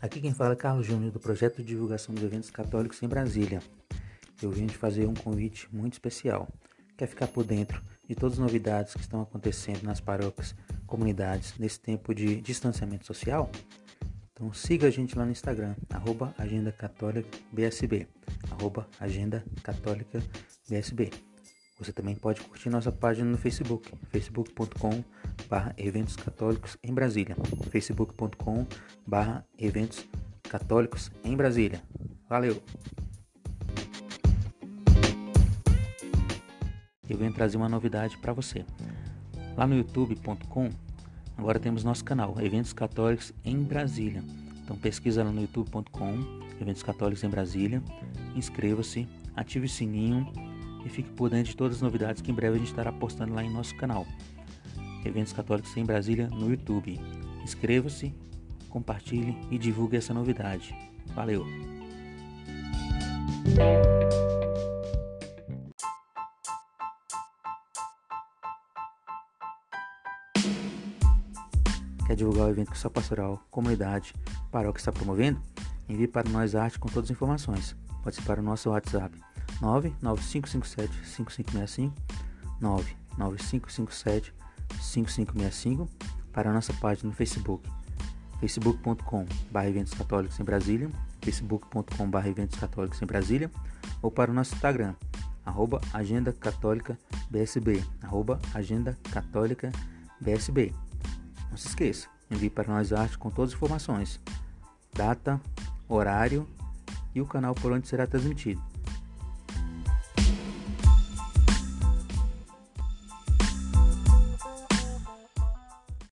Aqui quem fala é Carlos Júnior, do projeto de divulgação dos eventos católicos em Brasília. Eu vim te fazer um convite muito especial. Quer ficar por dentro de todas as novidades que estão acontecendo nas paróquias, comunidades, nesse tempo de distanciamento social? Então siga a gente lá no Instagram, arroba Agenda Católica BSB, arroba Agenda Católica BSB. Você também pode curtir nossa página no Facebook, facebook.com barra eventos católicos em Brasília, facebook.com barra eventos católicos em Brasília. Valeu! Eu venho trazer uma novidade para você. Lá no youtube.com agora temos nosso canal, Eventos Católicos em Brasília. Então pesquisa lá no youtube.com, Eventos Católicos em Brasília, inscreva-se, ative o sininho e fique por dentro de todas as novidades que em breve a gente estará postando lá em nosso canal. Eventos Católicos em Brasília no YouTube. Inscreva-se, compartilhe e divulgue essa novidade. Valeu! Quer divulgar o evento que sua pastoral, comunidade, paróquia está promovendo? Envie para nós arte com todas as informações. Pode ser para o nosso WhatsApp 99557 5565 99557 5565 para a nossa página no Facebook facebook.com.br eventos católicos em Brasília eventos católicos em Brasília ou para o nosso Instagram arroba agenda católica BSB arroba agenda católica BSB não se esqueça, envie para nós arte com todas as informações data, horário e o canal por onde será transmitido